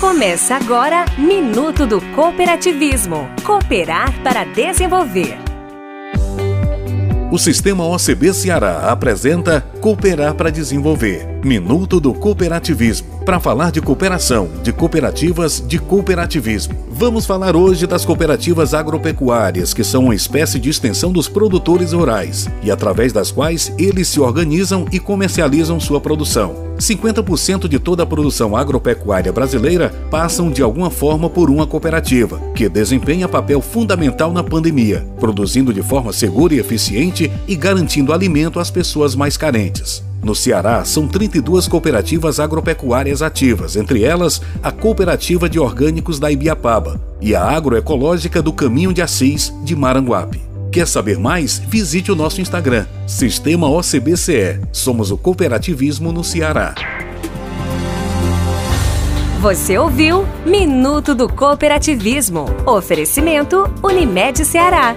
Começa agora Minuto do Cooperativismo. Cooperar para desenvolver. O Sistema OCB Ceará apresenta Cooperar para Desenvolver. Minuto do Cooperativismo para falar de cooperação, de cooperativas, de cooperativismo. Vamos falar hoje das cooperativas agropecuárias, que são uma espécie de extensão dos produtores rurais e através das quais eles se organizam e comercializam sua produção. 50% de toda a produção agropecuária brasileira passam de alguma forma por uma cooperativa, que desempenha papel fundamental na pandemia, produzindo de forma segura e eficiente e garantindo alimento às pessoas mais carentes. No Ceará, são 32 cooperativas agropecuárias ativas, entre elas a Cooperativa de Orgânicos da Ibiapaba e a Agroecológica do Caminho de Assis, de Maranguape. Quer saber mais? Visite o nosso Instagram, Sistema OCBCE. Somos o cooperativismo no Ceará. Você ouviu Minuto do Cooperativismo. Oferecimento Unimed Ceará.